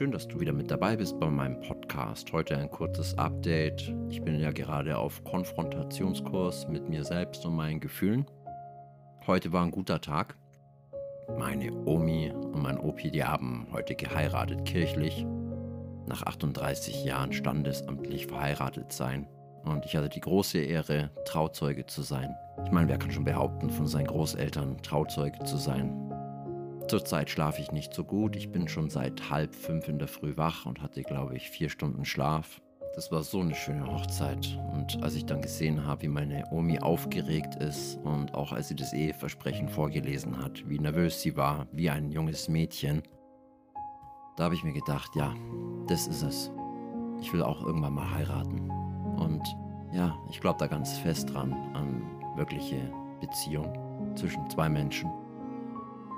Schön, dass du wieder mit dabei bist bei meinem Podcast. Heute ein kurzes Update. Ich bin ja gerade auf Konfrontationskurs mit mir selbst und meinen Gefühlen. Heute war ein guter Tag. Meine Omi und mein Opi, die haben heute geheiratet kirchlich. Nach 38 Jahren standesamtlich verheiratet sein. Und ich hatte die große Ehre, Trauzeuge zu sein. Ich meine, wer kann schon behaupten, von seinen Großeltern Trauzeuge zu sein? Zurzeit schlafe ich nicht so gut. Ich bin schon seit halb fünf in der Früh wach und hatte, glaube ich, vier Stunden Schlaf. Das war so eine schöne Hochzeit. Und als ich dann gesehen habe, wie meine Omi aufgeregt ist und auch als sie das Eheversprechen vorgelesen hat, wie nervös sie war, wie ein junges Mädchen, da habe ich mir gedacht, ja, das ist es. Ich will auch irgendwann mal heiraten. Und ja, ich glaube da ganz fest dran, an wirkliche Beziehung zwischen zwei Menschen.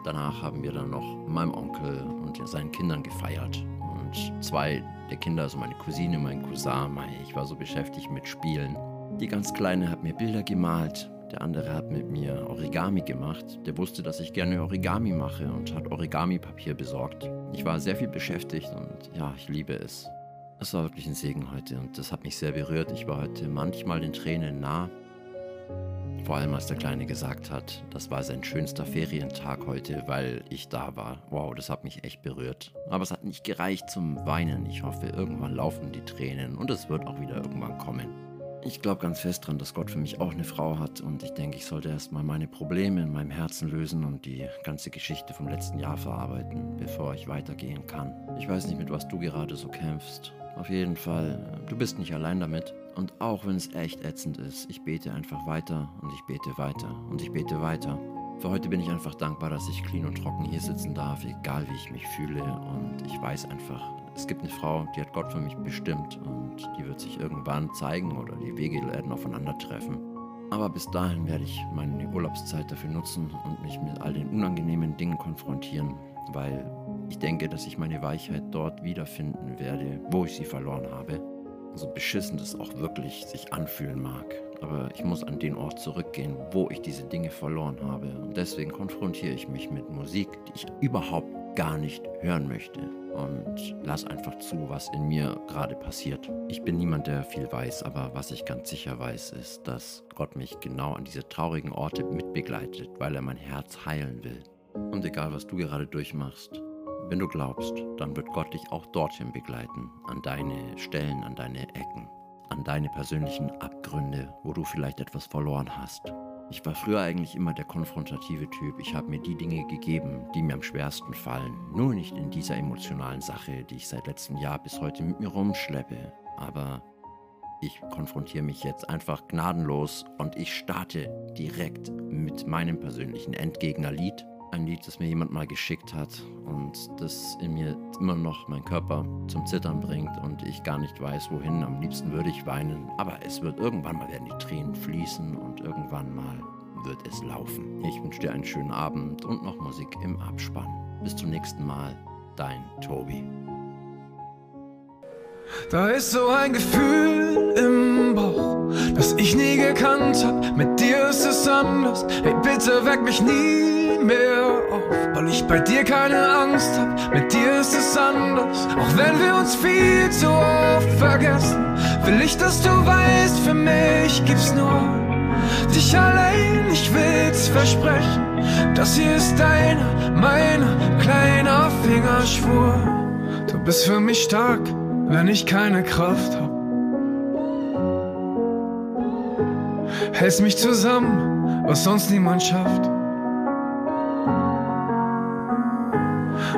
Danach haben wir dann noch meinem Onkel und seinen Kindern gefeiert. Und zwei der Kinder, also meine Cousine, mein Cousin, ich war so beschäftigt mit Spielen. Die ganz Kleine hat mir Bilder gemalt. Der andere hat mit mir Origami gemacht. Der wusste, dass ich gerne Origami mache und hat Origami-Papier besorgt. Ich war sehr viel beschäftigt und ja, ich liebe es. Es war wirklich ein Segen heute und das hat mich sehr berührt. Ich war heute manchmal den Tränen nah. Vor allem, als der Kleine gesagt hat, das war sein schönster Ferientag heute, weil ich da war. Wow, das hat mich echt berührt. Aber es hat nicht gereicht zum Weinen. Ich hoffe, irgendwann laufen die Tränen und es wird auch wieder irgendwann kommen. Ich glaube ganz fest dran, dass Gott für mich auch eine Frau hat und ich denke, ich sollte erstmal meine Probleme in meinem Herzen lösen und die ganze Geschichte vom letzten Jahr verarbeiten, bevor ich weitergehen kann. Ich weiß nicht, mit was du gerade so kämpfst. Auf jeden Fall, du bist nicht allein damit. Und auch wenn es echt ätzend ist, ich bete einfach weiter und ich bete weiter und ich bete weiter. Für heute bin ich einfach dankbar, dass ich clean und trocken hier sitzen darf, egal wie ich mich fühle. Und ich weiß einfach, es gibt eine Frau, die hat Gott für mich bestimmt und die wird sich irgendwann zeigen oder die Wege werden aufeinandertreffen. Aber bis dahin werde ich meine Urlaubszeit dafür nutzen und mich mit all den unangenehmen Dingen konfrontieren, weil ich denke, dass ich meine Weichheit dort wiederfinden werde, wo ich sie verloren habe so beschissen das auch wirklich sich anfühlen mag. Aber ich muss an den Ort zurückgehen, wo ich diese Dinge verloren habe. Und deswegen konfrontiere ich mich mit Musik, die ich überhaupt gar nicht hören möchte. Und lass einfach zu, was in mir gerade passiert. Ich bin niemand, der viel weiß, aber was ich ganz sicher weiß, ist, dass Gott mich genau an diese traurigen Orte mitbegleitet, weil er mein Herz heilen will. Und egal, was du gerade durchmachst, wenn du glaubst, dann wird Gott dich auch dorthin begleiten, an deine Stellen, an deine Ecken, an deine persönlichen Abgründe, wo du vielleicht etwas verloren hast. Ich war früher eigentlich immer der konfrontative Typ. Ich habe mir die Dinge gegeben, die mir am schwersten fallen. Nur nicht in dieser emotionalen Sache, die ich seit letztem Jahr bis heute mit mir rumschleppe. Aber ich konfrontiere mich jetzt einfach gnadenlos und ich starte direkt mit meinem persönlichen Endgegnerlied ein Lied, das mir jemand mal geschickt hat und das in mir immer noch meinen Körper zum Zittern bringt und ich gar nicht weiß, wohin. Am liebsten würde ich weinen, aber es wird irgendwann mal werden die Tränen fließen und irgendwann mal wird es laufen. Ich wünsche dir einen schönen Abend und noch Musik im Abspann. Bis zum nächsten Mal, dein Tobi. Da ist so ein Gefühl im Bauch, das ich nie gekannt hab. Mit dir ist es anders. Hey, bitte weck mich nie mehr auf, weil ich bei dir keine Angst hab. Mit dir ist es anders, auch wenn wir uns viel zu oft vergessen. Will ich, dass du weißt, für mich gibt's nur dich allein. Ich will's versprechen, das hier ist deiner, meiner kleiner Fingerschwur. Du bist für mich stark, wenn ich keine Kraft hab. Hältst mich zusammen, was sonst niemand schafft.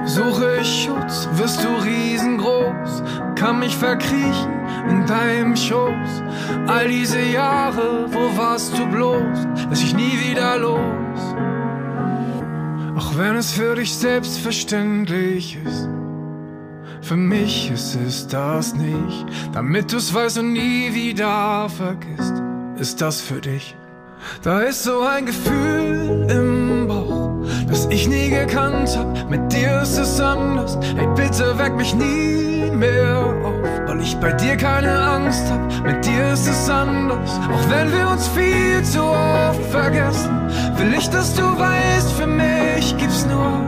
Suche ich Schutz, wirst du riesengroß, kann mich verkriechen in deinem Schoß. All diese Jahre, wo warst du bloß, lass ich nie wieder los. Auch wenn es für dich selbstverständlich ist, für mich ist es das nicht. Damit du's weißt und nie wieder vergisst, ist das für dich. Da ist so ein Gefühl im Bauch das ich nie gekannt hab. Mit dir ist es anders. Hey, bitte weck mich nie mehr auf, weil ich bei dir keine Angst hab. Mit dir ist es anders. Auch wenn wir uns viel zu oft vergessen, will ich, dass du weißt, für mich gibt's nur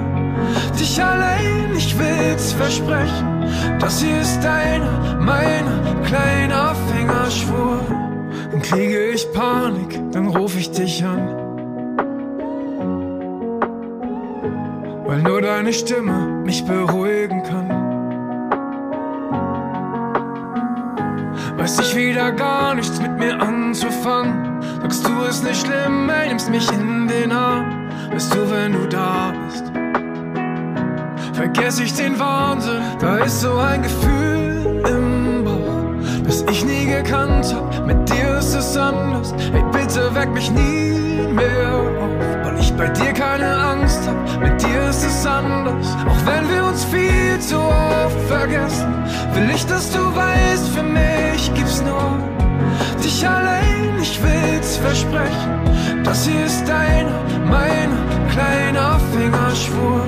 dich allein, ich will's versprechen. Das hier ist deiner, mein kleiner Fingerschwur. Dann kriege ich Panik, dann ruf ich dich an. Weil nur deine Stimme mich beruhigen kann. Weiß ich wieder gar nichts mit mir anzufangen. Sagst du es nicht schlimm, ey, nimmst mich in den Arm. Weißt du, wenn du da bist, vergess ich den Wahnsinn. Da ist so ein Gefühl im Bauch, das ich nie gekannt hab. Anders. Hey, bitte weck mich nie mehr auf, weil ich bei dir keine Angst hab. Mit dir ist es anders. Auch wenn wir uns viel zu oft vergessen, will ich, dass du weißt, für mich gibt's nur dich allein. Ich will's versprechen. Das hier ist deiner, mein kleiner Fingerschwur.